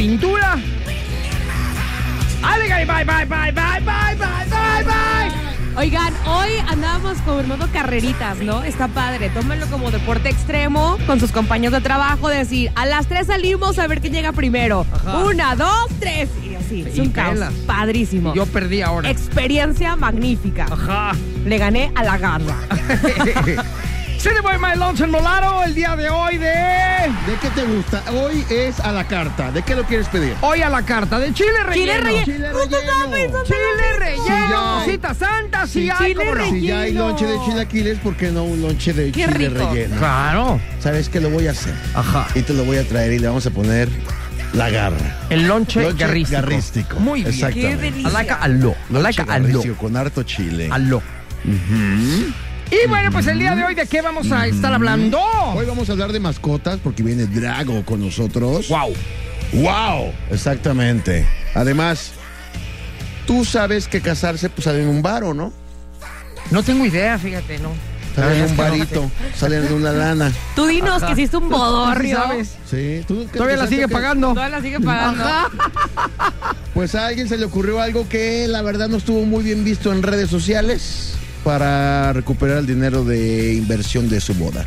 pintura. Bye, bye, bye, bye, bye, bye, bye, bye. Oigan, hoy andamos con modo carreritas, ¿no? Está padre. Tómenlo como deporte extremo con sus compañeros de trabajo. Decir, a las tres salimos a ver quién llega primero. Una, dos, tres. Y así. Es un caos. Padrísimo. Yo perdí ahora. Experiencia magnífica. Ajá. Le gané a la garra. City Boy My Lonesome Molaro el día de hoy de... ¿De qué te gusta? Hoy es a la carta. ¿De qué lo quieres pedir? Hoy a la carta de chile relleno. Chile relleno. Chile relleno. Chile en relleno, santa, Sí, hay, no. relleno. Si ya hay lonche de chilaquiles, ¿por qué no un lonche de Qué chile rico. relleno? Claro. ¿Sabes qué lo voy a hacer? Ajá. Y te lo voy a traer y le vamos a poner la garra. El lonche, Lonche garrístico. garrístico. Muy bien. Qué delicia. I like a aló. Con harto chile. Aló. Y bueno, pues el día de hoy, ¿de qué vamos a estar hablando? Hoy vamos a hablar de mascotas porque viene Drago con nosotros. Wow. ¡Wow! Exactamente. Además, tú sabes que casarse pues sale en un varo, ¿no? No tengo idea, fíjate, ¿no? Sale en Es un que no varito, sale de una lana. Tú dinos Ajá. que hiciste un ¿Tú sí bodorrio. sabes? Sí, ¿tú Todavía la sigue que- pagando. Todavía la sigue pagando. Pues a alguien se le ocurrió algo que la verdad no estuvo muy bien visto en redes sociales para recuperar el dinero de inversión de su boda.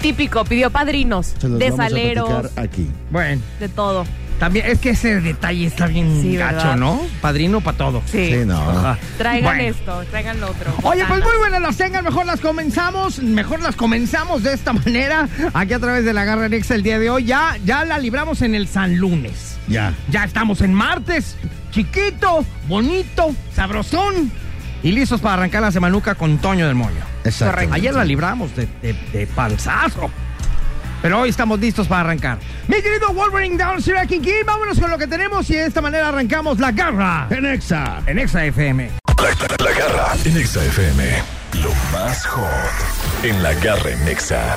Típico, pidió padrinos, Se los de vamos a saleros, platicar aquí. Bueno, de todo. también es que ese detalle está bien Sí, gacho, ¿verdad? ¿no? Padrino para todo. Sí. Sí, no. Ajá. Traigan Bueno. esto, traigan lo otro. Oye, pues muy buenas las tengan, mejor las comenzamos, mejor las comenzamos de esta manera, aquí a través de la Garra Nexa el día de hoy. Ya, ya la libramos en el San Lunes. Ya. Ya estamos en martes, chiquito, bonito, sabrosón y listos para arrancar la semanuca con Toño del Moño. Exacto. Ayer la libramos de, de, de panzazo. Pero hoy estamos listos para arrancar. Mi querido Wolverine Down Sir King King, vámonos con lo que tenemos y de esta manera arrancamos la garra En Exa. en Exa FM. La, la Garra en Nexa FM. Lo más hot en La Garra en Nexa.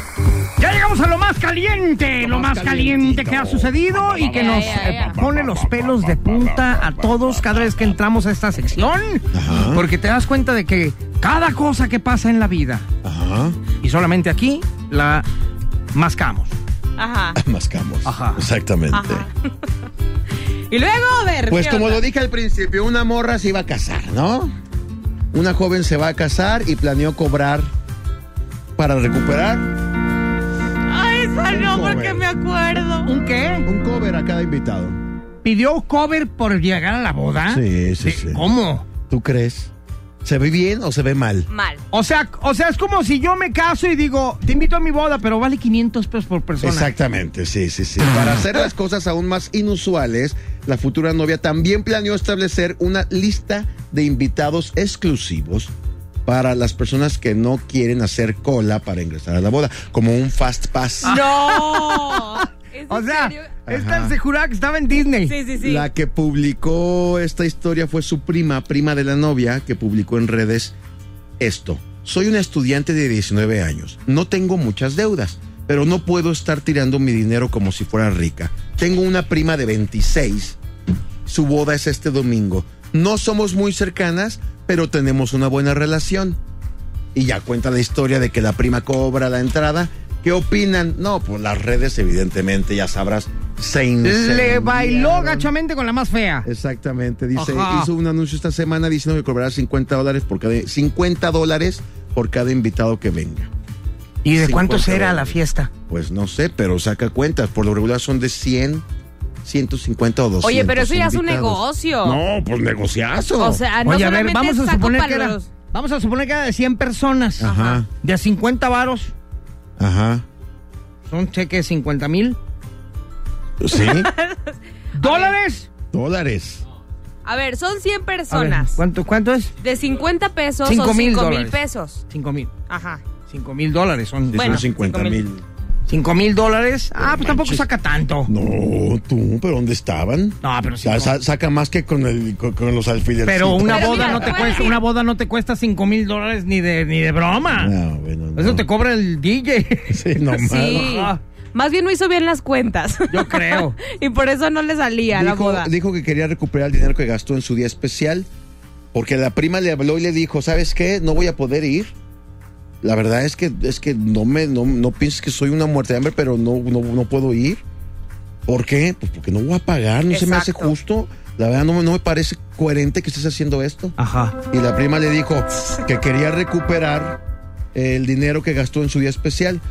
Ya llegamos a lo más caliente, lo más caliente que ha sucedido y que nos eh, pone los pelos de punta a todos cada vez que entramos a esta sección. Porque te das cuenta de que cada cosa que pasa en la vida, Ajá. y solamente aquí, la mascamos. Ajá. Mascamos. Ajá. Exactamente. Ajá. Y luego, a ver. Pues ¿qué como onda? lo dije al principio, una morra se iba a casar, ¿no? Una joven se va a casar y planeó cobrar para recuperar Ay, esa no, joven. porque me acuerdo. ¿Un qué? un cover a cada invitado. ¿Pidió cover por llegar a la boda? Sí, sí, ¿De- sí. ¿Cómo? ¿Tú crees? ¿Se ve bien o se ve mal? Mal. O sea, o sea, es como si yo me caso y digo, te invito a mi boda, pero vale 500 pesos por persona. Exactamente, sí, sí, sí. Para hacer las cosas aún más inusuales, la futura novia también planeó establecer una lista de invitados exclusivos para las personas que no quieren hacer cola para ingresar a la boda, como un fast pass. ¡No! ¿Es O sea, esta se juraba que estaba en Disney. Sí, sí, sí. La que publicó esta historia fue su prima, prima de la novia, que publicó en redes esto. Soy una estudiante de 19 años. No tengo muchas deudas, pero no puedo estar tirando mi dinero como si fuera rica. Tengo una prima de 26. Su boda es este domingo. No somos muy cercanas, pero tenemos una buena relación. Y ya cuenta la historia de que la prima cobra la entrada. ¿Qué opinan? No, pues las redes, evidentemente, ya sabrás, se Le incendiaron. bailó gachamente con la más fea. Exactamente, dice, Ajá. hizo un anuncio esta semana diciendo que cobrará 50 dólares por cada 50 dólares por cada invitado que venga. ¿Y de 50 cuánto será la fiesta? Pues no sé, pero saca cuentas, por lo regular son de 100, 150 o 200. Oye, pero eso ya es un negocio. No, pues negociazo. O sea, no Oye, a ver, solamente vamos a suponer que era, los- vamos a suponer que era de 100 personas. Ajá. De a 50 varos. Ajá. Son cheques de 50 mil. Sí, ¿Dólares? dólares. A ver, son 100 A ver, personas. ¿cuánto, ¿Cuánto es? De 50 pesos Cinco son mil 5 mil dólares. pesos. 5 mil. Ajá. 5 mil dólares son. Sí, Bueno, son 50 cinco mil. 5 mil dólares. Ah, pues tampoco saca tanto. No, tú, pero ¿dónde estaban? No, pero sí. Sa- sa- saca más que con, el, con, con los alfileres. Pero una Pero boda mira, no te te voy a cuesta, decir- una boda no te cuesta 5 mil dólares ni de ni de broma. No, bueno, no. Eso te cobra el DJ. Sí, no Sí. Ajá. Más bien no hizo bien las cuentas. Yo creo. y por eso no le salía la dijo, boda. dijo que quería recuperar el dinero que gastó en su día especial, porque la prima le habló y le dijo, ¿sabes qué? No voy a poder ir. La verdad es que es que no me no, no pienses que soy una muerte de hambre, pero no, no, no puedo ir. ¿Por qué? Pues porque no voy a pagar, no se me hace justo. La verdad no, me- no me parece coherente que estés haciendo esto. Ajá. Y la prima le dijo que quería recuperar el dinero que gastó en su día especial.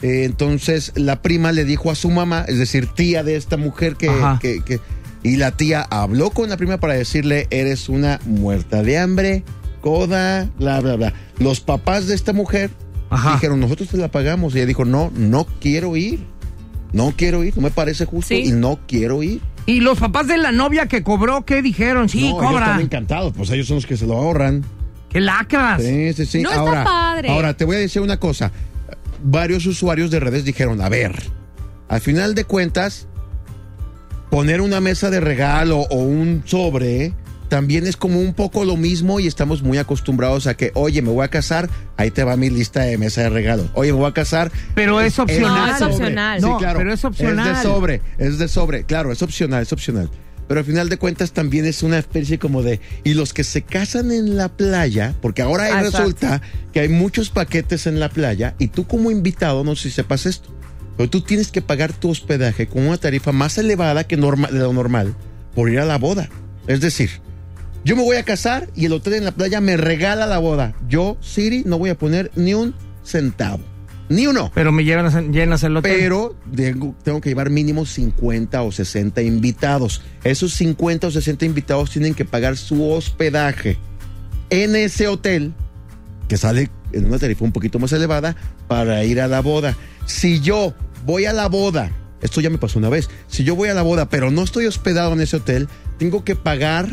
Eh, entonces la prima le dijo a su mamá, es decir, tía de esta mujer que- que- y la tía habló con la prima para decirle, eres una muerta de hambre, coda, bla, bla, bla. Los papás de esta mujer Ajá. dijeron, nosotros te la pagamos. Y ella dijo, no, no quiero ir. No quiero ir, no me parece justo Sí. y no quiero ir. Y los papás de la novia que cobró, ¿qué dijeron? Sí, no, ellos cobra. están encantados, pues ellos son los que se lo ahorran. ¡Qué lacras! Sí, sí, sí. No está ahora, padre. Ahora, te voy a decir una cosa. Varios usuarios de redes dijeron, a ver, al final de cuentas, poner una mesa de regalo o un sobre también es como un poco lo mismo y estamos muy acostumbrados a que, oye, me voy a casar, ahí te va mi lista de mesa de regalo. Oye, me voy a casar. Pero es opcional. No, es opcional. Sí, No, claro. pero es opcional. Es de sobre, es de sobre. Claro, es opcional, es opcional. Pero al final de cuentas también es una especie como de... Y los que se casan en la playa, porque ahora ahí Exacto. resulta que hay muchos paquetes en la playa y tú como invitado, no sé si sepas esto, pero tú tienes que pagar tu hospedaje con una tarifa más elevada que norma- de lo normal por ir a la boda. Es decir, yo me voy a casar y el hotel en la playa me regala la boda. Yo, Siri, no voy a poner ni un centavo. Ni uno. Pero me llevan a, llenas el hotel. Pero tengo, tengo que llevar mínimo 50 o 60 invitados. Esos 50 o 60 invitados tienen que pagar su hospedaje en ese hotel, que sale en una tarifa un poquito más elevada, para ir a la boda. Si yo voy a la boda, esto ya me pasó una vez, si yo voy a la boda, pero no estoy hospedado en ese hotel, tengo que pagar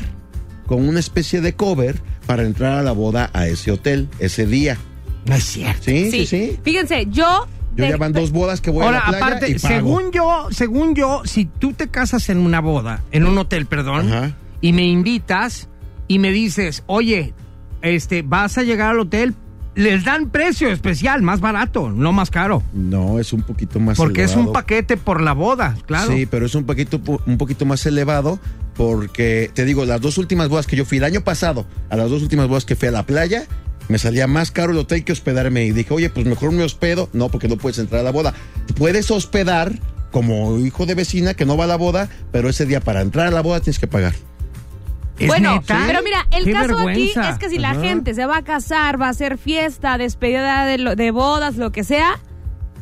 con una especie de cover para entrar a la boda a ese hotel ese día. No es cierto. Sí, sí, sí. Fíjense, yo. Yo de- ya van dos bodas que voy Ahora, a la playa aparte, y pago. según yo, según yo, si tú te casas en una boda, en un hotel, perdón, Ajá. y me invitas y me dices, oye, este, vas a llegar al hotel, les dan precio especial, más barato, no más caro. No, es un poquito más Porque es un paquete por la boda, claro. Sí, pero es un poquito, un poquito más elevado porque, te digo, las dos últimas bodas que yo fui el año pasado, a las dos últimas bodas que fui a la playa, me salía más caro el hotel que hospedarme. Y dije, oye, pues mejor me hospedo. No, porque no puedes entrar a la boda. Te puedes hospedar como hijo de vecina que no va a la boda, pero ese día para entrar a la boda tienes que pagar. ¿Es bueno, neta? pero mira, el Qué caso vergüenza. aquí es que si la Ajá. gente se va a casar, va a hacer fiesta, despedida de, lo- de bodas, lo que sea,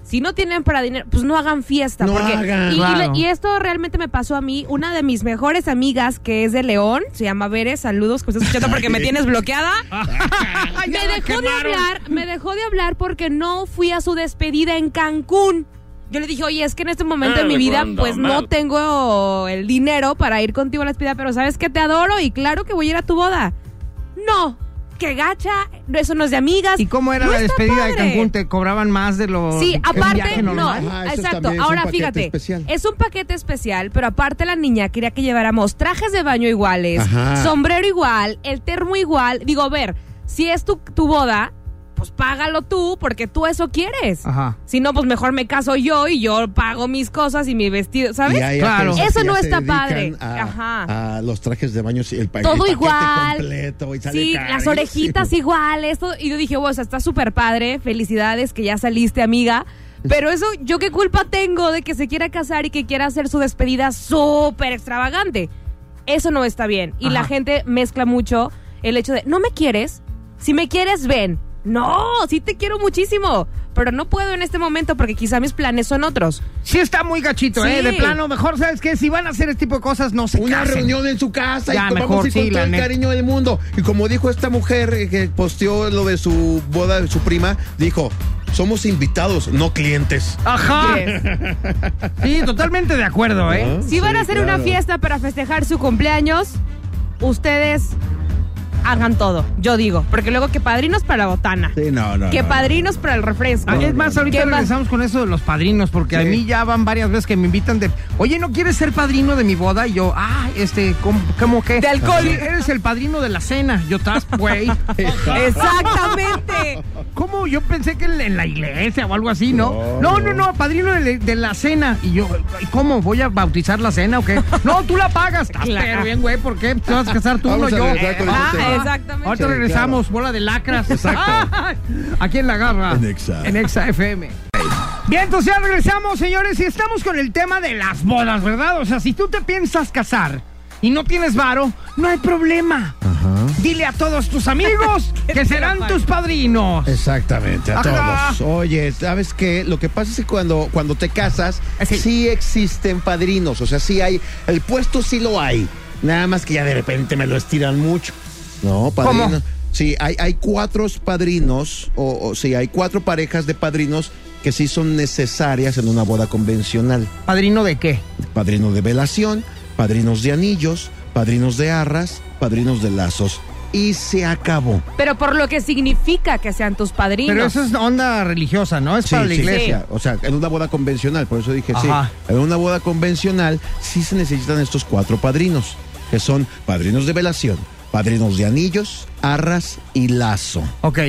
si no tienen para dinero, pues no hagan fiesta. No porque, hagan. y, y Claro. le- y esto realmente me pasó a mí. Una de mis mejores amigas, que es de León, se llama Veres, saludos, que me estás escuchando porque me tienes bloqueada. me dejó de hablar, me dejó de hablar porque no fui a su despedida en Cancún. Yo le dije, oye, es que en este momento de mi vida, pues no tengo el dinero para ir contigo a la despedida, pero sabes que te adoro y claro que voy a ir a tu boda. No, que gacha, eso no es de amigas. ¿Y cómo era No la despedida de. Cancún? ¿Te cobraban más de lo Sí, aparte, viaje no? Ajá, eso exacto. también es un Ahora paquete fíjate, especial. es un paquete especial, pero aparte la niña quería que lleváramos trajes de baño iguales, Ajá. sombrero igual, el termo igual. Digo, a ver, si es tu, tu boda, pues págalo tú, porque tú eso quieres. Ajá. Si no, pues mejor me caso yo y yo pago mis cosas y mi vestido, ¿sabes? Claro. Eso no está padre. A, Ajá. a los trajes de baño, el, pa- todo igual. completo y sale sí, las orejitas igual, esto. Y yo dije, bueno, o sea, está súper padre, felicidades que ya saliste, amiga. Pero eso, ¿yo qué culpa tengo de que se quiera casar y que quiera hacer su despedida súper extravagante? Eso no está bien. Y la gente mezcla mucho el hecho de, ¿no me quieres? Si me quieres, ven. No, sí te quiero muchísimo, pero no puedo en este momento porque quizá mis planes son otros. Sí está muy gachito, Sí. ¿eh? De plano, mejor, ¿sabes qué? Si van a hacer este tipo de cosas, no se Una casen. reunión en su casa Ya, y mejor, vamos a ir sí, con todo el neta. cariño del mundo. Y como dijo esta mujer eh, que posteó lo de su boda de su prima, dijo, somos invitados, no clientes. Ajá. Yes. Sí, totalmente de acuerdo, ¿eh? Si van a hacer una fiesta para festejar su cumpleaños, ustedes hagan todo, yo digo. Porque luego que padrinos para la botana, Sí, no, no. que no. padrinos para el refresco. Ah, es más, ahorita regresamos con eso de los padrinos, porque a mí ya van varias veces que me invitan de, oye, ¿no quieres ser padrino de mi boda? Y yo, ah, este, ¿cómo, cómo qué? De alcohol. Sí, eres el padrino de la cena. Yo, estás, güey. Exactamente. ¿Cómo? Yo pensé que en la iglesia o algo así, ¿no? No, no, no, padrino de, de la cena. Y yo, ¿y ¿cómo? ¿Voy a bautizar la cena o qué? No, tú la pagas. Estás Claro. pero bien, güey, ¿por qué? Te vas a casar tú, Vamos no yo. con Ah, ese tema. Exactamente. Ahorita Sí, regresamos, bola de lacras. Exacto. Aquí en la garra. En Exa. En Exa FM. Bien, entonces ya regresamos, señores, y estamos con el tema de las bodas, ¿verdad? O sea, si tú te piensas casar y no tienes varo, no hay problema. Dile a todos tus amigos que serán tus padrinos. Exactamente, a Ajá. todos. Oye, ¿sabes qué? Lo que pasa es que cuando, cuando te casas, Sí. sí. existen padrinos. O sea, sí hay. El puesto sí lo hay. Nada más que ya de repente me lo estiran mucho. No, padrino. ¿Cómo? Sí, hay, hay cuatro padrinos, o, o sí, hay cuatro parejas de padrinos que sí son necesarias en una boda convencional. ¿Padrino de qué? Padrino de velación, padrinos de anillos, padrinos de arras, padrinos de lazos. Y se acabó. Pero por lo que significa que sean tus padrinos. Pero eso es onda religiosa, ¿no? Es Sí, para la sí. iglesia. O sea, en una boda convencional, por eso dije Ajá. sí. En una boda convencional sí se necesitan estos cuatro padrinos, que son padrinos de velación, padrinos de anillos, arras y lazo. Ok.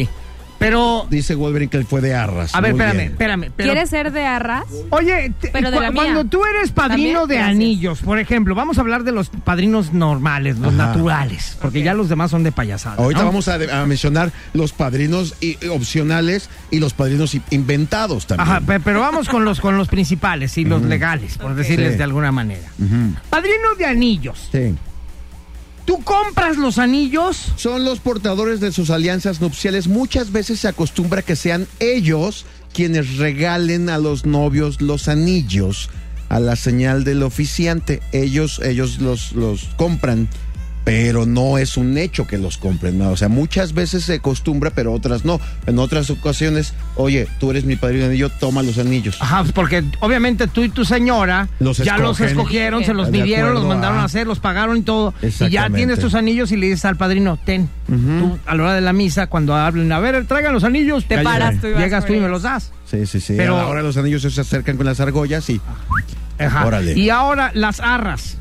Pero, Dice Wolverine que él fue de arras. a ver, Muy espérame, bien. espérame. pero- ¿Quieres ser de arras? Oye, te- Pero de cu- la mía. cuando tú eres padrino También, de gracias. anillos, por ejemplo, vamos a hablar de los padrinos normales, los Ajá. naturales, porque ya los demás son de payasada. Ahorita ¿no? vamos a, a mencionar los padrinos opcionales y los padrinos inventados también. Ajá, pe- pero vamos con los con los principales y los legales, por decirles Sí. de alguna manera. Ujú. Padrino de anillos. Sí. ¿Tú compras los anillos? Son los portadores de sus alianzas nupciales. Muchas veces se acostumbra que sean ellos quienes regalen a los novios los anillos a la señal del oficiante. Ellos, ellos los, los compran, pero no es un hecho que los compren. ¿no? O sea, muchas veces se acostumbra, pero otras no. En otras ocasiones, oye, tú eres mi padrino de anillo, toma los anillos. Ajá, pues porque obviamente tú y tu señora Los ya los escogieron, se los midieron, los mandaron a- a hacer, los pagaron y todo. Y ya tienes tus anillos y le dices al padrino, ten. Tú a la hora de la misa, cuando hablen, a ver, traigan los anillos, Te paras tú y vas Llegas tú y me los das. Sí, sí, sí. Pero- Pero ahora los anillos se acercan con las argollas y Ajá. Órale. Y ahora las arras.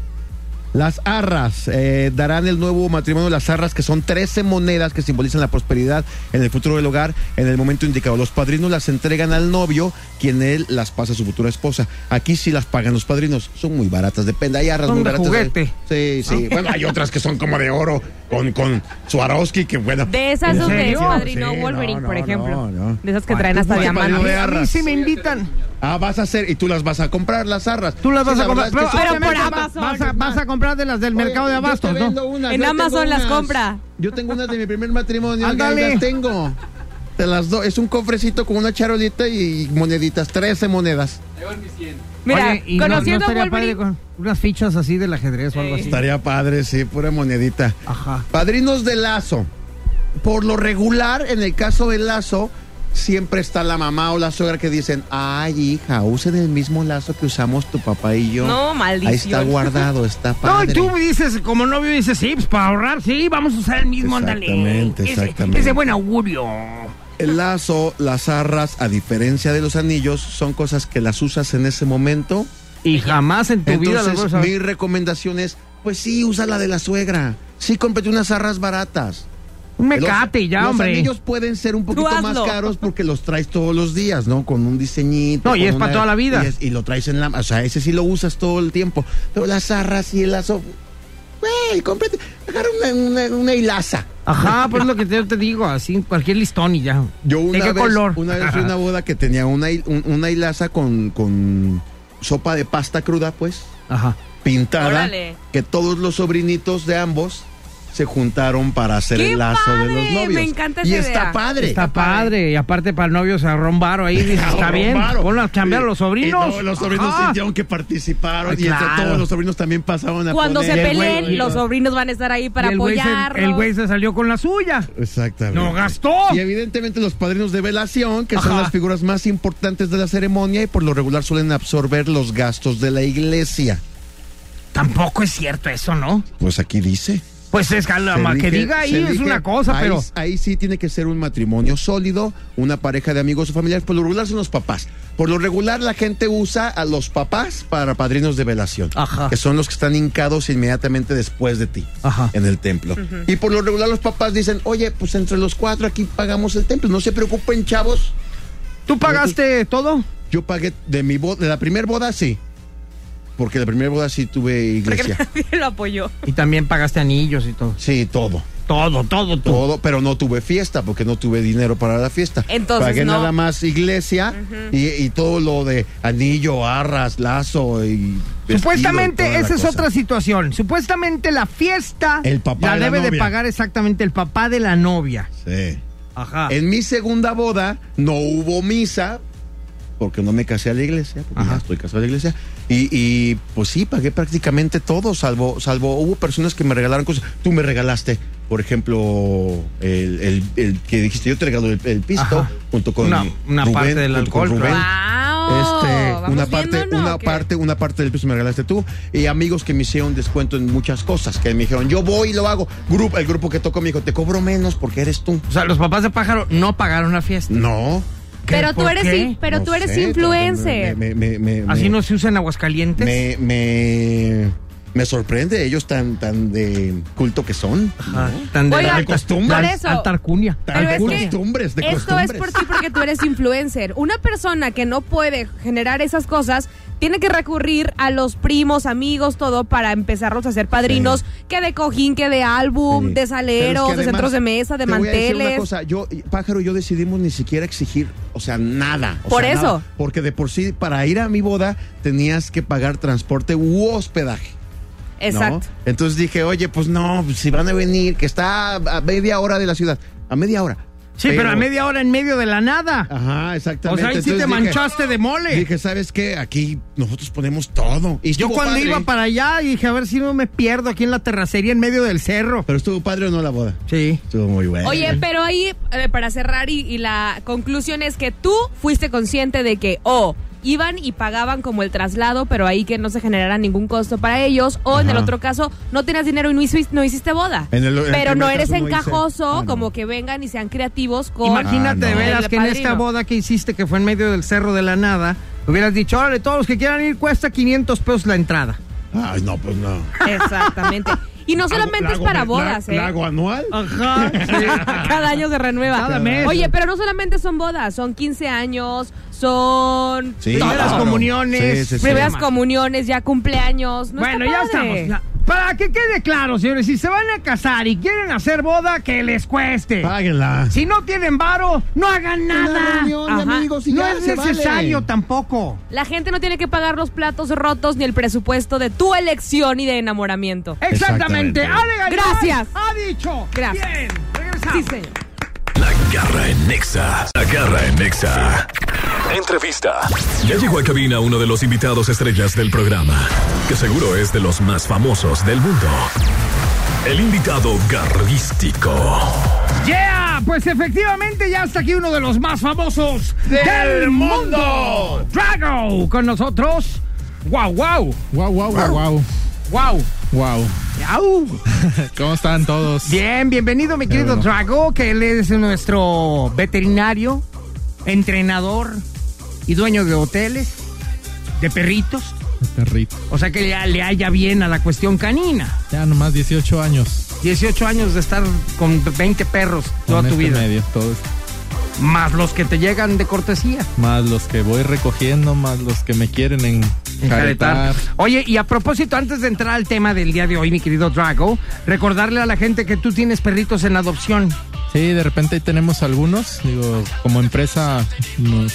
Las arras eh, darán el nuevo matrimonio, las arras, que son 13 monedas que simbolizan la prosperidad en el futuro del hogar en el momento indicado. Los padrinos las entregan al novio, quien él las pasa a su futura esposa. Aquí sí las pagan los padrinos. Son muy baratas, depende. Hay arras Son muy de baratas. juguete. Sí, sí. Bueno, hay otras que son como de oro, con, con Swarovski, que bueno. De esas ¿En donde es padrino Sí, Wolverine, no, por ejemplo. no, no. De esas que traen tú hasta diamantes. de A mí arras. sí me invitan. Ah, vas a hacer, y tú las vas a comprar, las arras. Tú las Sí, vas la a comprar. es que Pero, Pero por Amazon. Vas a, vas a comprar de las del Oye, mercado de abastos, ¿no? unas, En Amazon las compra. Yo tengo unas de mi primer matrimonio, Ándale. las tengo. Te las doy. Es un cofrecito con una charolita y moneditas, 13 monedas. Mira, Oye, ¿y no- conociendo no, a estaría padre con unas fichas así del ajedrez o algo así. Estaría padre, sí, pura monedita. Ajá. Padrinos de lazo. Por lo regular, en el caso del lazo, siempre está la mamá o la suegra que dicen, ay hija, usen el mismo lazo que usamos tu papá y yo. No, maldición. Ahí está guardado, está No, padre. y tú dices, como novio dices, sí, pues para ahorrar, sí, vamos a usar el mismo. Exactamente, Ese- exactamente. Es de buen augurio. El lazo, las arras, a diferencia de los anillos, son cosas que las usas en ese momento. Y jamás en tu vida vas a mi recomendación es, pues sí, usa la de la suegra. Sí, cómprate unas arras baratas. Un Los- mecate ya, los hombre. anillos pueden ser un poquito más caros porque los traes todos los días, ¿no? Con un diseñito. No, y es para toda la vida. Y, es- y lo traes en la... O sea, ese sí lo usas todo el tiempo. Pero las arras y el lazo... Güey, cómprate... Agarra una, una, una hilaza. Ajá, pues es lo que yo te digo, así cualquier listón y ya. Yo una ¿De qué vez, color? Una vez fui a una boda que tenía una, hil- un- una hilaza con, con sopa de pasta cruda, pues, Ajá. pintada. Órale. Que todos los sobrinitos de ambos se juntaron para hacer ¡Qué el lazo de los novios. Me encanta y esa está idea. padre. Está padre. Y aparte para el novio se varo ahí. Dices, está bien. Ponlo a cambiar a los sobrinos. Y no, los sobrinos Ajá. sintieron que participaron Ay, y entre claro. todos los sobrinos también pasaban a Cuando se güey- peleen, los sobrinos van a estar ahí para Y el güey se- apoyarlos. El güey se salió con la suya. Exactamente. No gastó. Y evidentemente los padrinos de velación, que son las figuras más importantes de la ceremonia y por lo regular suelen absorber los gastos de la iglesia. Tampoco es cierto eso, ¿no? Pues aquí dice. Pues es que, Se que diga ahí es una cosa, ahí, pero. Ahí sí tiene que ser un matrimonio sólido, una pareja de amigos o familiares. Por lo regular son los papás. Por lo regular la gente usa a los papás para padrinos de velación. Ajá. Que son los que están hincados inmediatamente después de ti. Ajá. En el templo. Y por lo regular los papás dicen, oye, pues entre los cuatro aquí pagamos el templo. No se preocupen, chavos. ¿Tú pagaste todo? Yo pagué de mi boda, de la primera boda sí. Porque la primera boda sí tuve Porque iglesia. nadie lo apoyó. Y también pagaste anillos y todo. Sí, todo. Todo, todo, todo. Todo, pero no tuve fiesta porque no tuve dinero para la fiesta. Entonces, Pagué no. nada más iglesia y, y todo lo de anillo, arras, lazo y. vestido, Supuestamente esa es cosa. otra situación. Supuestamente la fiesta El papá la de la debe de pagar exactamente el papá de la novia. Sí. Ajá. En mi segunda boda no hubo misa porque no me casé a la iglesia, porque Ajá. ya estoy casado a la iglesia. Y, y, pues sí, pagué prácticamente todo, salvo, salvo hubo personas que me regalaron cosas. Tú me regalaste, por ejemplo, el, el- el que dijiste, yo te regalo el, el pisto, Ajá. junto con Una- una Rubén, parte del alcohol, Rubén. ¡Wow! Este, ¿Vamos una parte, no, una qué? parte, una parte del piso me regalaste tú y amigos que me hicieron descuento en muchas cosas, que me dijeron, yo voy y lo hago. Grupo, el grupo que tocó me dijo, te cobro menos porque eres tú. O sea, los papás de pájaro no pagaron la fiesta. No. Pero tú ¿Por eres, pero No tú eres sé, influencer. me- me- me- me- Así no se usa en Aguascalientes. me, me, me sorprende ellos tan, tan de culto que son. Ajá, tan de, Oigan, de costumbre. por eso. Alta alcurnia. Tan Pero de es que costumbres, de Esto costumbres. es por ti porque tú eres influencer. Una persona que no puede generar esas cosas tiene que recurrir a los primos, amigos, todo para empezarlos a hacer padrinos, que de cojín, que de álbum, Sí. de es saleros, que de centros de mesa, de te voy a decir una manteles. cosa, yo, Pájaro y yo decidimos ni siquiera exigir, o sea, nada. o Por sea, eso. nada, porque de por sí, para ir a mi boda, tenías que pagar transporte u hospedaje. ¿No? Exacto. Entonces dije, oye, pues no, si van a venir, que está a media hora de la ciudad, a media hora. Sí, pero, a media hora en medio de la nada. Ajá, o exactamente. sea, ahí sí te dije- manchaste de mole. Dije, ¿sabes qué? Aquí nosotros ponemos todo. Y Yo cuando padre. iba para allá dije, a ver si no me pierdo aquí en la terracería en medio del cerro. Pero estuvo padre o no la boda. Sí. Estuvo muy bueno. Oye, pero ahí, eh, para cerrar, y, y la conclusión es que tú fuiste consciente de que, o iban y pagaban como el traslado, pero ahí que no se generara ningún costo para ellos, o en el otro caso, no tenías dinero y no hiciste, no hiciste boda. En el- en el pero no eres no encajoso, Ah, no. como que vengan y sean creativos con... Imagínate Ah, no. veras que en esta boda que hiciste, que fue en medio del cerro de la nada, hubieras dicho, órale, todos los que quieran ir, cuesta 500 pesos la entrada. Ay, no, pues no. Exactamente. Y no solamente es para bodas, ¿eh? ¿Lago anual? Ajá. Cada año se renueva. Cada mes. Oye, pero no solamente son bodas, son 15 años, son Sí, Primeras claro. comuniones. Sí, sí, sí. primeras comuniones, ya cumpleaños. ¿no bueno, está ya estamos. Para que quede claro, señores, si se van a casar y quieren hacer boda, que les cueste. Páguenla. Si no tienen varo, no hagan Una nada. reunión de Ajá. amigos y No ya es se vale. necesario tampoco. La gente no tiene que pagar los platos rotos ni el presupuesto de tu elección y de enamoramiento. Exactamente. Exactamente. Ale Gracias. Ha dicho. Gracias. Bien. Regresamos. Sí, señor. La garra en Nexa. La garra en Nexa. Entrevista. Ya llegó a cabina uno de los invitados estrellas del programa, que seguro es de los más famosos del mundo. El invitado garrístico. Yeah, pues efectivamente ya está aquí uno de los más famosos del, mundo. Drago con nosotros. Wow, wow, Wow, wow, wow, wow. wow. Wow. Au. ¿Cómo están todos? Bien, bienvenido mi querido bueno. Drago, que él es nuestro veterinario, entrenador y dueño de hoteles, de perritos. Perrito. O sea que le, le haya bien a la cuestión canina. Ya nomás 18 años. 18 años de estar con 20 perros toda con tu este vida. medio, todos. Más los que te llegan de cortesía. Más los que voy recogiendo, más los que me quieren en Oye, y a propósito, antes de entrar al tema del día de hoy, mi querido Drago, recordarle a la gente que tú tienes perritos en adopción. Sí, de repente tenemos algunos. Digo, como empresa nos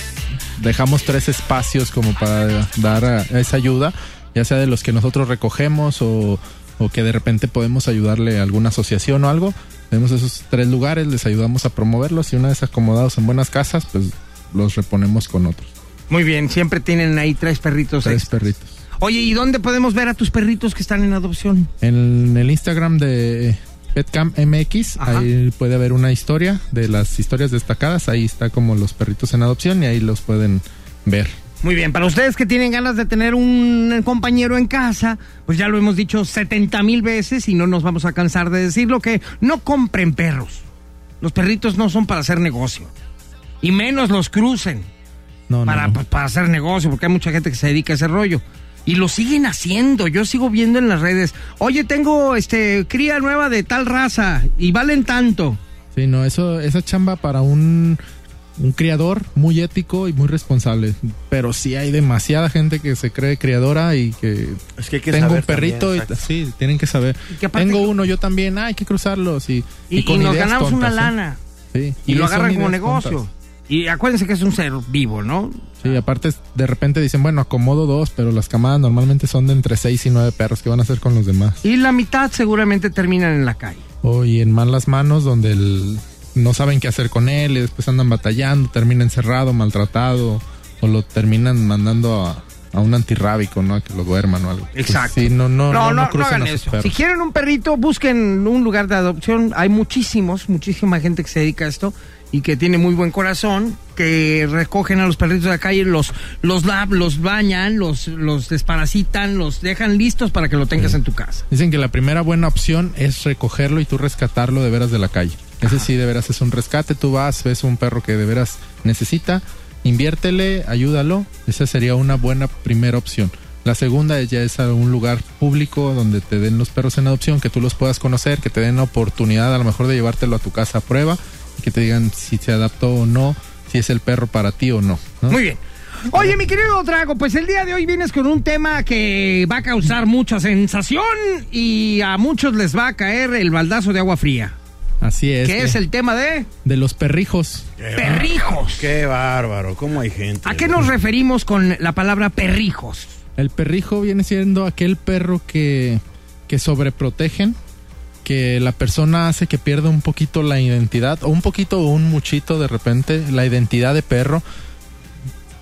dejamos tres espacios como para dar a- esa ayuda, ya sea de los que nosotros recogemos o, o que de repente podemos ayudarle a alguna asociación o algo. Tenemos esos tres lugares, les ayudamos a promoverlos y una vez acomodados en buenas casas, pues los reponemos con otros. Muy bien, siempre tienen ahí tres perritos. Tres extras. perritos. Oye, ¿y dónde podemos ver a tus perritos que están en adopción? En el Instagram de Petcam MX, Ajá. ahí puede haber una historia de las historias destacadas. Ahí está como los perritos en adopción y ahí los pueden ver. Muy bien, para ustedes que tienen ganas de tener un compañero en casa, pues ya lo hemos dicho 70 mil veces y no nos vamos a cansar de decirlo, que no compren perros. Los perritos no son para hacer negocio. Y menos los crucen No, no, para, no. pues, para hacer negocio, porque hay mucha gente que se dedica a ese rollo. Y lo siguen haciendo. Yo sigo viendo en las redes. Oye, tengo este cría nueva de tal raza y valen tanto. Sí, no, eso, esa chamba para un, un criador muy ético y muy responsable. Pero sí hay demasiada gente que se cree criadora y que Es que hay que tengo saber un perrito también, y sí, tienen que saber. Y que Tengo uno, yo también, ah, hay que cruzarlos y, Y, y con nos ganamos tontas, una ¿eh? lana. Sí, Y, lo agarran como negocio. tontas. Y acuérdense que es un ser vivo, ¿no? Sí, aparte de repente dicen, bueno, acomodo dos, pero las camadas normalmente son de entre seis y nueve perros. ¿Qué van a hacer con los demás? Y la mitad seguramente terminan en la calle. O y en malas manos donde el- no saben qué hacer con él y después andan batallando, termina encerrado, maltratado o lo terminan mandando a, a un antirrábico, ¿no? A que lo duerman o algo. Pues Exacto. sí, no, no, no, no, crucen hagan eso. Si quieren un perrito, busquen un lugar de adopción. Hay muchísimos, muchísima gente que se dedica a esto y que tiene muy buen corazón, que recogen a los perritos de la calle, los los lab, los bañan, los los desparasitan, los dejan listos para que lo tengas en tu casa. Dicen que la primera buena opción es recogerlo y tú rescatarlo de veras de la calle. Ese sí, de veras es un rescate. Tú vas, ves un perro que de veras necesita, inviértele, ayúdalo. Esa sería una buena primera opción. La segunda ya es a un lugar público donde te den los perros en adopción, que tú los puedas conocer, que te den la oportunidad a lo mejor de llevártelo a tu casa a prueba que te digan si se adaptó o no, si es el perro para ti o no. ¿no? Muy bien. Oye, mi querido Drago, pues el día de hoy vienes con un tema que va a causar mucha sensación y a muchos les va a caer el baldazo de agua fría. Así es. que que- es el tema de de los perrijos. perrijos. Qué bárbaro, cómo hay gente. ¿A qué nos referimos con la palabra perrijos? El perrijo viene siendo aquel perro que, que sobreprotegen, que la persona hace que pierda un poquito la identidad, o un poquito o un muchito de repente, la identidad de perro.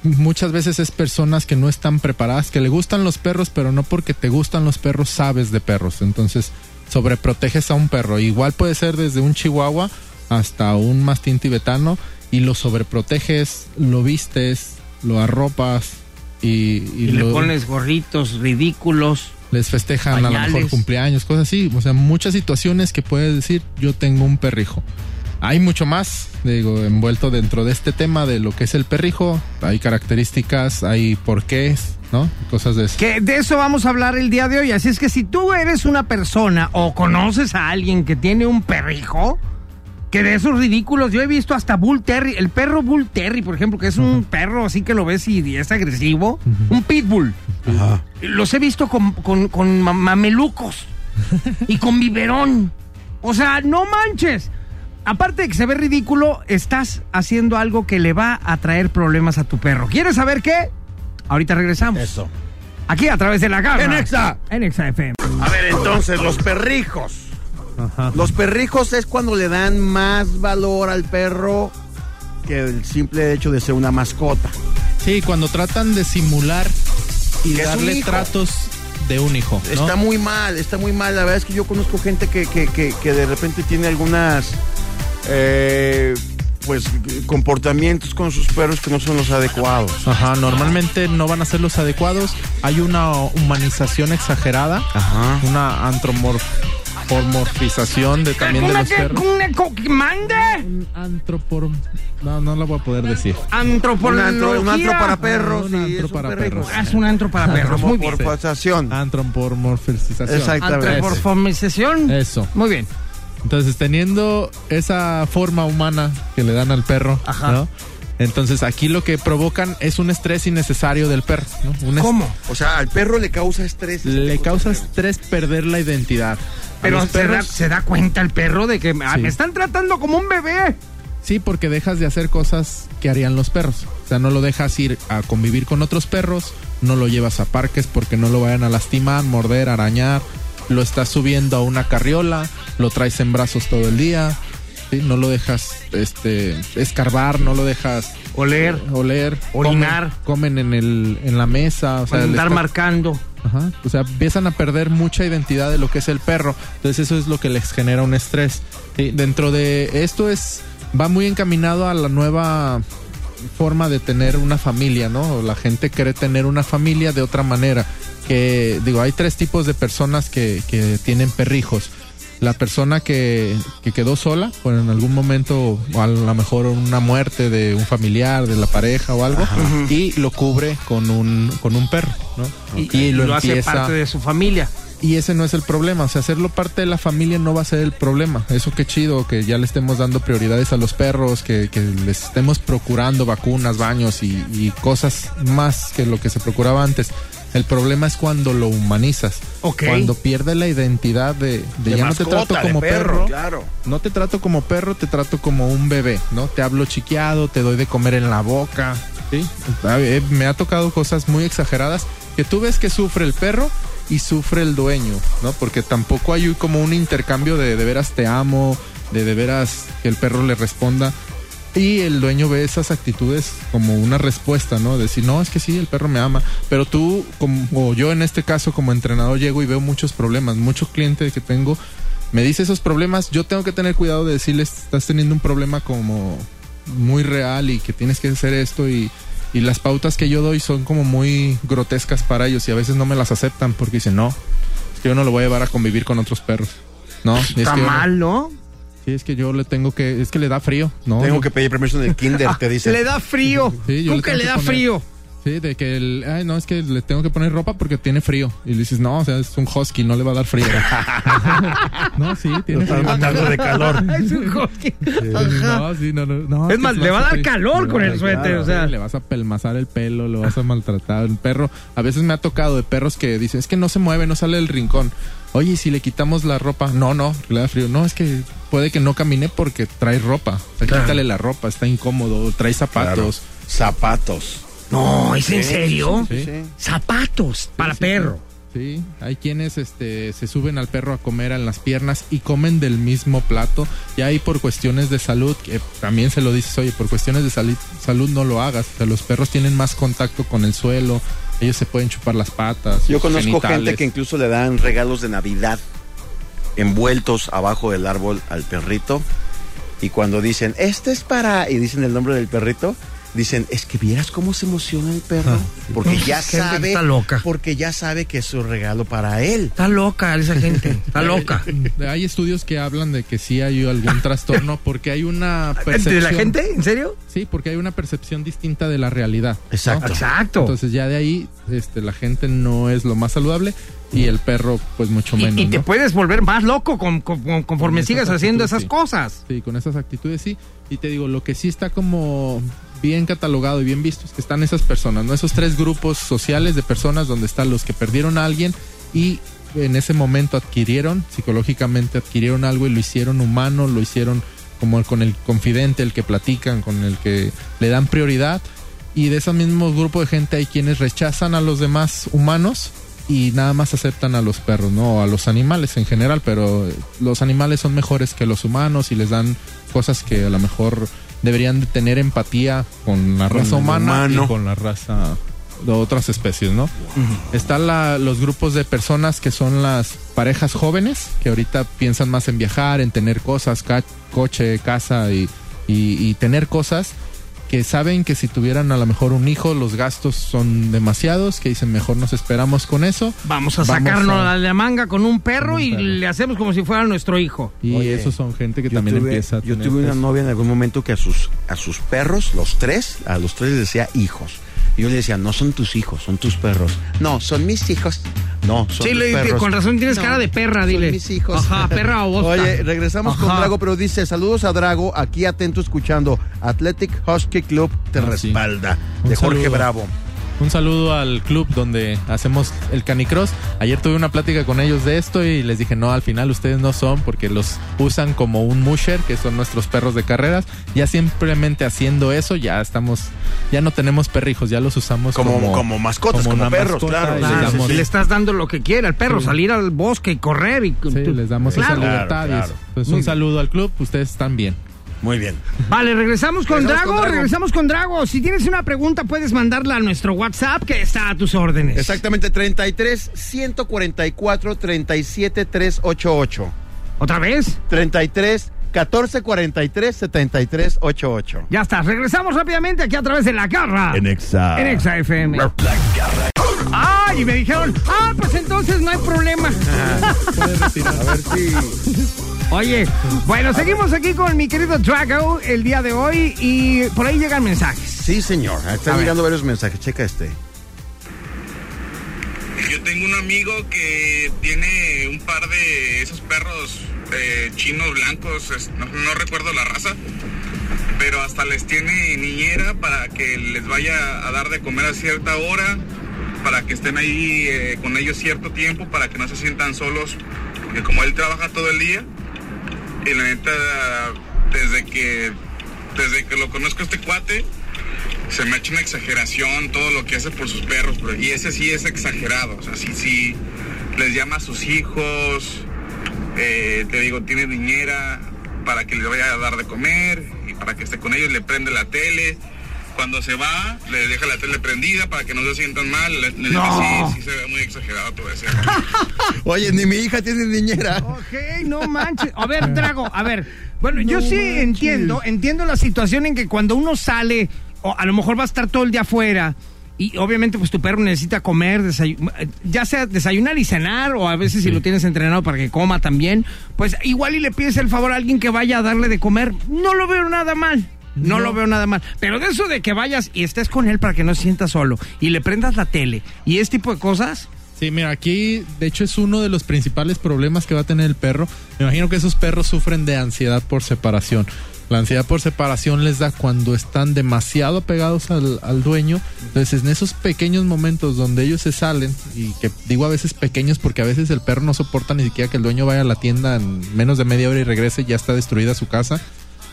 Muchas veces es personas que no están preparadas, que le gustan los perros, pero no porque te gustan los perros sabes de perros. Entonces, sobreproteges a un perro. Igual puede ser desde un chihuahua hasta un mastín tibetano y lo sobreproteges, lo vistes, lo arropas y, y Y, le lo- pones gorritos ridículos. Les festejan a lo mejor cumpleaños, cosas así. O sea, muchas situaciones que puedes decir, yo tengo un perrijo. Hay mucho más, digo, envuelto dentro de este tema de lo que es el perrijo. Hay características, hay porqués, ¿no? Cosas de eso. Que de eso vamos a hablar el día de hoy. Así es que si tú eres una persona o conoces a alguien que tiene un perrijo, que de esos ridículos, yo he visto hasta Bull Terry, el perro Bull Terry, por ejemplo, que es un perro así que lo ves y es agresivo, un pitbull. Los he visto con, con- con ma- mamelucos y con biberón. O sea, no manches. Aparte de que se ve ridículo, estás haciendo algo que le va a traer problemas a tu perro. ¿Quieres saber qué? Ahorita regresamos. Eso. Aquí a través de la garra. En Exa. En Exa FM. A ver, entonces, los perrijos. Ajá. Los perrijos es cuando le dan más valor al perro que el simple hecho de ser una mascota. Sí, cuando tratan de simular y darle tratos de un hijo. ¿no? Está muy mal, está muy mal. La verdad es que yo conozco gente que, que, que, que de repente tiene algunas eh, pues comportamientos con sus perros que no son los adecuados. Ajá, normalmente no van a ser los adecuados. Hay una humanización exagerada, Ajá. una antropomorfización de también de ¿Una los que- perros. mande? Un antropor... No, no la voy a poder decir. Un Antropología. antro, un antro para perros. Un antro para perros. Es un antro para perros. Muy bien. Antropomorfización. Antropomorfización. Exactamente. Antropomorfización. Eso. Muy bien. Entonces, teniendo esa forma humana que le dan al perro, Ajá. ¿no? Entonces, aquí lo que provocan es un estrés innecesario del perro, ¿no? Un est- ¿Cómo? O sea, al perro le causa estrés. Le causa estrés perder la identidad. Pero se, da, se da cuenta el perro de que ah, Sí. me están tratando como un bebé. sí, porque dejas de hacer cosas que harían los perros. O sea, no lo dejas ir a convivir con otros perros, no lo llevas a parques porque no lo vayan a lastimar, morder, arañar. Lo estás subiendo a una carriola, lo traes en brazos todo el día. ¿sí? No lo dejas este, escarbar, no lo dejas Oler, oler, Orinar. comen, comen en el en la mesa, o sea, andar está- marcando. Ajá. O sea, empiezan a perder mucha identidad de lo que es el perro. Entonces eso es lo que les genera un estrés. Dentro de esto es va muy encaminado a la nueva forma de tener una familia, ¿no? La gente quiere tener una familia de otra manera. Que digo, hay tres tipos de personas que, que tienen perrijos. La persona que, que quedó sola, o en algún momento, o a lo mejor una muerte de un familiar, de la pareja o algo, y lo cubre con un, con un perro, ¿no? Y, lo, hace empieza- parte de su familia. y ese no es el problema, o sea, hacerlo parte de la familia no va a ser el problema. Eso qué chido, que ya le estemos dando prioridades a los perros, que, que les estemos procurando vacunas, baños y, y cosas más que lo que se procuraba antes. El problema es cuando lo humanizas. Ok. Cuando pierde la identidad de, de De ya no te trato como perro, Claro. no te trato como perro, te trato como un bebé, ¿no? Te hablo chiqueado, te doy de comer en la boca, ¿sí? Ver, Me ha tocado cosas muy exageradas que tú ves que sufre el perro y sufre el dueño, ¿no? Porque tampoco hay como un intercambio de de veras te amo, de de veras que el perro le responda. Y el dueño ve esas actitudes como una respuesta, ¿no? Decir, no, es que sí, el perro me ama. Pero tú, como o yo en este caso como entrenador, llego y veo muchos problemas. Muchos clientes que tengo me dice esos problemas. Yo tengo que tener cuidado de decirles, estás teniendo un problema como muy real y que tienes que hacer esto y, y las pautas que yo doy son como muy grotescas para ellos y a veces no me las aceptan porque dicen, no, es que yo no lo voy a llevar a convivir con otros perros. No, es Está que no- mal, ¿no? Sí, es que yo le tengo que, es que le da frío, ¿no? Tengo que pedir permiso en el kinder, te dicen. Le da frío. Sí, yo ¿Tú le que le da frío? Sí, de que el, ay, no, es que le tengo que poner ropa porque tiene frío. Y le dices, no, o sea, es un husky, no le va a dar frío. no, sí, tiene frío. matando de calor. es un husky. Ajá. No, sí, no, no, no, Es más, le va a dar calor con el suéter, o sea. sí, Le vas a pelmazar el pelo, lo vas a maltratar. El perro, a veces me ha tocado de perros que dicen, es que no se mueve, no sale del rincón. Oye, ¿y si le quitamos la ropa? No, no, le da frío. No, es que puede que no camine porque trae ropa. O sea, Claro. quítale la ropa, está incómodo, trae zapatos. Zapatos. No, ¿es en serio? Sí. Sí. Zapatos para sí, perro. Sí, hay quienes este, se suben al perro a comer en las piernas y comen del mismo plato. Y ahí por cuestiones de salud, que también se lo dices, oye, por cuestiones de salud, salud no lo hagas. O sea, los perros tienen más contacto con el suelo, ellos se pueden chupar las patas. Yo conozco genitales. gente que incluso le dan regalos de Navidad envueltos abajo del árbol al perrito. Y cuando dicen, este es para. y dicen el nombre del perrito, dicen, es que vieras cómo se emociona el perro. Porque ya sabe. está loca. Porque ya sabe que es su regalo para él. Está loca esa gente. Está loca. Hay estudios que hablan de que sí hay algún trastorno porque hay una percepción. ¿De la gente? ¿En serio? Sí, porque hay una percepción distinta de la realidad. ¿no? Exacto. Exacto. Entonces ya de ahí este, la gente no es lo más saludable y el perro pues mucho menos. y te ¿no? puedes volver más loco con- con- con- conforme Con sigas haciendo esas sí. cosas. Sí, con esas actitudes sí. Y te digo, lo que sí está como bien catalogado y bien visto es que están esas personas, ¿no? Esos tres grupos sociales de personas donde están los que perdieron a alguien y en ese momento adquirieron, psicológicamente adquirieron algo y lo hicieron humano, lo hicieron como con el confidente, el que platican, con el que le dan prioridad. Y de ese mismo grupo de gente hay quienes rechazan a los demás humanos y nada más aceptan a los perros, ¿no? O a los animales en general, pero los animales son mejores que los humanos y les dan cosas que a lo mejor deberían de tener empatía con la raza humana y con la raza de otras especies, ¿no? Están la- los grupos de personas que son las parejas jóvenes, que ahorita piensan más en viajar, en tener cosas, ca- coche, casa y, y- y tener cosas, que saben que si tuvieran a lo mejor un hijo, los gastos son demasiados, que dicen mejor nos esperamos con eso. Vamos a Vamos sacarnos a- la de la manga con un perro Con un y perro. le hacemos como si fuera nuestro hijo. Y Oye, esos son gente que Yo también tuve, empieza a yo tener tuve una eso. novia en algún momento que a sus, a sus perros, los tres, a los tres les decía hijos. Y yo le decía, no son tus hijos, son tus perros. No, son mis hijos. No, son Sí, tus le- perros. con razón tienes No, cara de perra, son dile. mis hijos. Ajá, perra o bosta. Oye, regresamos con. Drago, pero dice, saludos a Drago, aquí atento escuchando. Athletic Husky Club te Ah, sí. respalda. Un De Jorge saludo. Bravo. Un saludo al club donde hacemos el canicross. Ayer tuve una plática con ellos de esto y les dije, no, al final ustedes no son porque los usan como un musher, que son nuestros perros de carreras. Ya simplemente haciendo eso, ya estamos, ya no tenemos perrijos, ya los usamos Como, como, como, mascotas, como, una perros, mascota claro. y Claro, Sí, sí, damos- sí. Le estás dando lo que quiera al perro, Sí. salir al bosque y correr. Y, Sí, les damos esa Claro. libertad. y eso. Pues Muy un saludo al club, ustedes están bien. Muy bien. Vale, regresamos con, Regresamos Drago, con Drago. regresamos con Drago. Si tienes una pregunta, puedes mandarla a nuestro WhatsApp que está a tus órdenes. Exactamente, 33 144 37 388. ¿Otra vez? 33 14 43 73 88. Ya está, regresamos rápidamente aquí a través de la garra. En Exa. En Exa FM. Ah, y me dijeron, ah, pues entonces no hay problema. A ver si. Oye, bueno, seguimos aquí con mi querido Drago el día de hoy y por ahí llegan mensajes. Sí, señor. A Están ver. llegando varios mensajes. Checa este. Yo tengo un amigo que tiene un par de esos perros eh, chinos blancos, es- no, no recuerdo la raza, pero hasta les tiene niñera para que les vaya a dar de comer a cierta hora, para que estén ahí eh, con ellos cierto tiempo, para que no se sientan solos, porque como él trabaja todo el día, y la neta, desde que, desde que lo conozco a este cuate, se me ha una exageración todo lo que hace por sus perros, pero- y ese sí es exagerado, o sea, sí, sí, les llama a sus hijos, eh, te digo, tiene niñera para que les vaya a dar de comer y para que esté con ellos, le prende la tele. Cuando se va, le deja la tele prendida para que no se sientan mal. Le, le- No. sí, sí se ve muy exagerado todo eso. Oye, ni mi hija tiene niñera. Ok, no manches. A ver, Drago, a ver. Bueno, yo sí entiendo, entiendo la situación en que cuando uno sale, o a lo mejor va a estar todo el día afuera, y obviamente pues tu perro necesita comer, ya sea desayunar y cenar, o a veces si lo tienes entrenado para que coma también, pues igual y le pides el favor a alguien que vaya a darle de comer. No lo veo nada mal. No, lo veo nada mal. Pero de eso de que vayas y estés con él para que no se sienta solo y le prendas la tele y ese tipo de cosas, Sí, mira, aquí de hecho es uno de los principales problemas que va a tener el perro. Me imagino que esos perros sufren de ansiedad por separación. La ansiedad por separación les da cuando están demasiado pegados al, al dueño. Entonces, en esos pequeños momentos donde ellos se salen, y que digo a veces pequeños porque a veces el perro no soporta ni siquiera que el dueño vaya a la tienda en menos de media hora y regrese, ya está destruida su casa.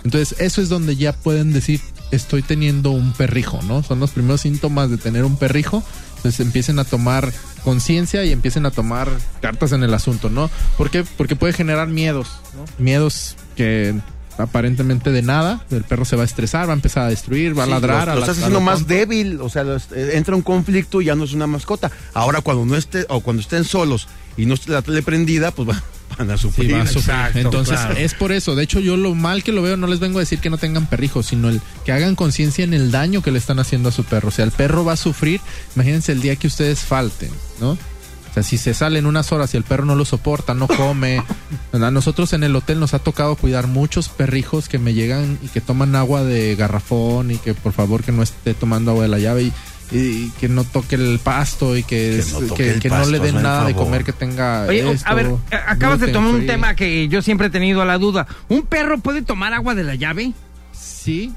Entonces, eso es donde ya pueden decir, estoy teniendo un perrijo, ¿no? Son los primeros síntomas de tener un perrijo. Entonces empiecen a tomar conciencia y empiecen a tomar cartas en el asunto, ¿no? ¿Por qué? Porque puede generar miedos, ¿no? Miedos que aparentemente de nada, el perro se va a estresar, va a empezar a destruir, va a ladrar. Lo, a lo estás haciendo más tonto. débil. O sea, los- eh, entra un conflicto y ya no es una mascota. Ahora, cuando no esté, o cuando estén solos y no esté la tele prendida, pues va- van a Sí, sufrir. va a sufrir. Exacto, Entonces, claro. es por eso. De hecho, yo lo mal que lo veo, no les vengo a decir que no tengan perrijos, sino el que hagan conciencia en el daño que le están haciendo a su perro. O sea, el perro va a sufrir. Imagínense el día que ustedes falten, ¿no? O sea, si se salen unas horas y el perro no lo soporta, no come. A nosotros en el hotel nos ha tocado cuidar muchos perrijos que me llegan y que toman agua de garrafón y que por favor que no esté tomando agua de la llave y, y que no toque el pasto y que, Que no que- que- le den nada de comer que tenga. Oye, esto, a ver, a- acabas de tomar un free. tema que yo siempre he tenido la duda. ¿Un perro puede tomar agua de la llave? Sí,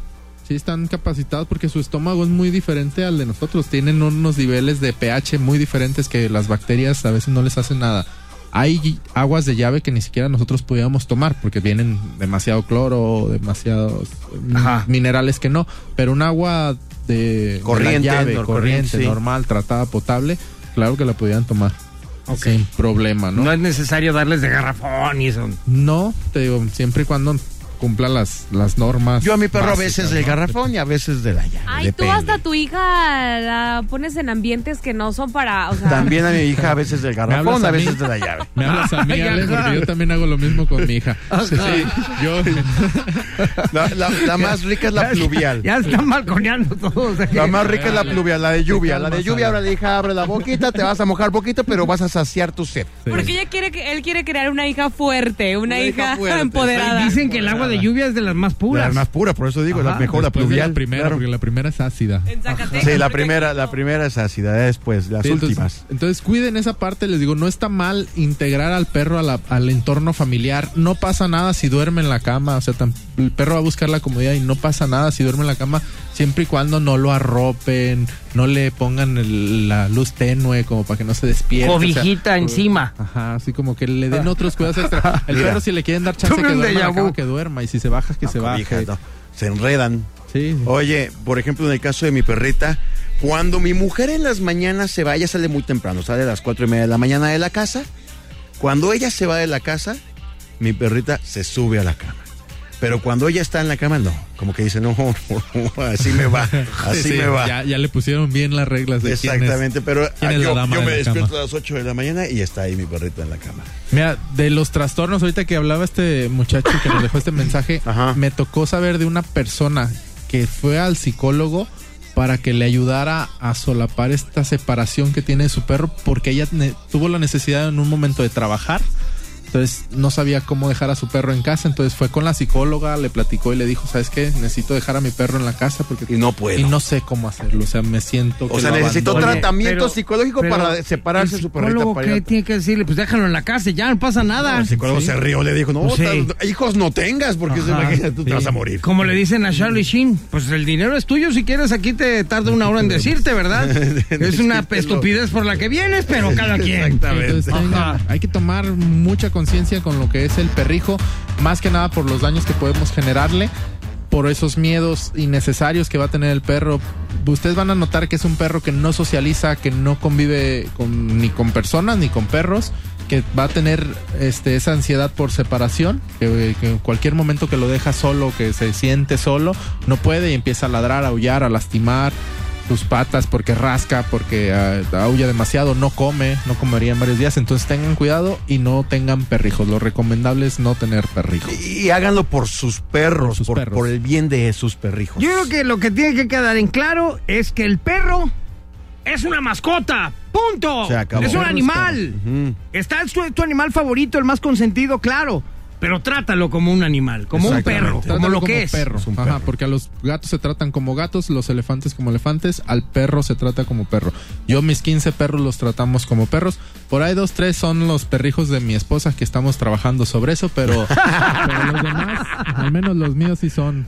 sí están capacitados porque su estómago es muy diferente al de nosotros. Tienen unos niveles de pH muy diferentes que las bacterias a veces no les hacen nada. Hay aguas de llave que ni siquiera nosotros pudiéramos tomar porque vienen demasiado cloro, demasiados Ajá. minerales que no. Pero un agua de, de Corriente, la llave, corriente, corriente, sí. normal, tratada, potable, claro que la podían tomar. Ok. Sin problema, ¿no? No es necesario darles de garrafón y eso. No, te digo, siempre y cuando cumpla las, las normas. Yo a mi perro a veces del ¿no? garrafón y a veces de la llave. Ay, tú depende. hasta tu hija la pones en ambientes que no son para, o sea, También a mi hija a veces del garrafón, a veces de la llave. Me hablas a mí, Ay, Ale, ajá. porque yo también hago lo mismo con mi hija. Sí, yo, La, la- la más rica es la pluvial. Ya están balconeando todos. aquí. La más rica es la pluvial, la de lluvia. La de lluvia, ahora le hija, abre la boquita, te vas a mojar poquito, pero vas a saciar tu sed. sí. porque ella quiere que él quiere crear una hija fuerte, una, Una hija hija, fuerte. empoderada. Dicen que el agua de lluvia es de las más puras. La más pura, por eso digo, la Ajá, mejor, la Después de pluvial. la primera, claro. porque la primera es ácida. En Zacatecas. Sí, la primera, la primera es ácida, después, las Sí, entonces- últimas. Entonces, cuiden esa parte, les digo, no está mal integrar al perro a la- al entorno familiar. No pasa nada si duerme en la cama, o sea, tan- el perro va a buscar la comodidad y no pasa nada si duerme en la cama, siempre y cuando no lo arropen, no le pongan el- la luz tenue como para que no se despierte. o sea, Cobijita encima. Ajá, así como que le den otros cuidados extra. El Mira. perro si le quieren dar chance que duerma, que duerma. Y si se baja, que se No, baje. no. Se enredan. Sí. Oye, por ejemplo, en el caso de mi perrita, cuando mi mujer en las mañanas se va, ella sale muy temprano, sale a las cuatro y media de la mañana de la casa. Cuando ella se va de la casa, mi perrita se sube a la cama. Pero cuando ella está en la cama, no. Como que dice, no, así me va, así Sí, me va. Ya, ya le pusieron bien las reglas de quién es- Exactamente, pero quién ah, la yo, dama yo de me la despierto cama. a las 8 de la mañana y está ahí mi perrita en la cama. Mira, de los trastornos, ahorita que hablaba este muchacho que nos dejó este mensaje, Ajá. me tocó saber de una persona que fue al psicólogo para que le ayudara a solapar esta separación que tiene de su perro porque ella tuvo la necesidad en un momento de trabajar. Entonces no sabía cómo dejar a su perro en casa, entonces fue con la psicóloga, le platicó y le dijo, ¿sabes qué? Necesito dejar a mi perro en la casa porque Y no puedo. y no sé cómo hacerlo, o sea, me siento que o sea, necesito tratamiento pero- psicológico pero para separarse ¿el su para ir ¿Qué a- tiene que decirle? Pues déjalo en la casa, ya no pasa nada. El psicólogo se rió, le dijo, no, Pues sí. hijos no tengas, porque se Ajá, imagina, tú te vas a morir. Como le dicen a Charlie Sheen, pues el dinero es tuyo, si quieres aquí te tarda una hora en decirte, ¿verdad? es una estupidez por la que vienes, pero cada quien. Exactamente. Entonces, hay que tomar mucha conciencia con lo que es el perrijo, más que nada por los daños que podemos generarle, por esos miedos innecesarios que va a tener el perro. Ustedes van a notar que es un perro que no socializa, que no convive con, ni con personas ni con perros, que va a tener este, esa ansiedad por separación, que, que en cualquier momento que lo deja solo, que se siente solo, no puede y empieza a ladrar, a aullar, a lastimar sus patas porque rasca, porque aúlla demasiado, no come, no comería en varios días. Entonces tengan cuidado y no tengan perrijos. Lo recomendable es no tener perrijos. Y háganlo por sus perros, Por por, sus perros. por el bien de sus perrijos. Yo creo que lo que tiene que quedar en claro es que el perro es una mascota. ¡Punto! Se acabó. Es un animal. Está es tu, tu animal favorito, el más consentido, claro. Pero trátalo como un animal, como un perro, como lo que es. perro. Es un Ajá, perro. porque a los gatos se tratan como gatos, los elefantes como elefantes, al perro se trata como perro. Yo mis 15 perros los tratamos como perros. Por ahí dos, tres son los perrijos de mi esposa que estamos trabajando sobre eso, pero, pero los demás, al menos los míos sí son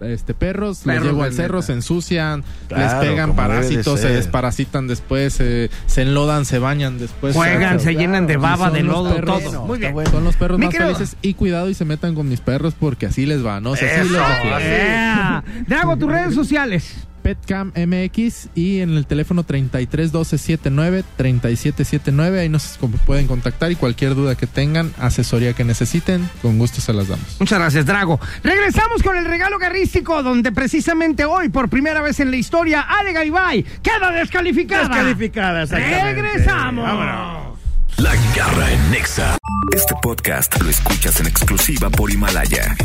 este perros, Perros los llevo al cerro, neta. se ensucian, Claro, les pegan de parásitos, se desparasitan después, eh, se enlodan, se bañan después. Juegan, se llenan de baba, de los lodo, perros- todo. Muy Muy bien. bien. son los perros Mi más querido- felices y cuidado y se metan con mis perros porque así les va, ¿no? O sea, sí Eso, les va. así. Yeah. Drago, tus redes sociales. Petcam MX y en el teléfono 33 12 79 37 79 ahí nos pueden contactar y cualquier duda que tengan, asesoría que necesiten, con gusto se las damos. Muchas gracias, Drago. Regresamos con el regalo garrístico, donde precisamente hoy, por primera vez en la historia, Ale Garibay queda descalificada. Descalificada, exactamente. Regresamos. Vámonos. La garra en Nexa. Este podcast lo escuchas en exclusiva por Himalaya.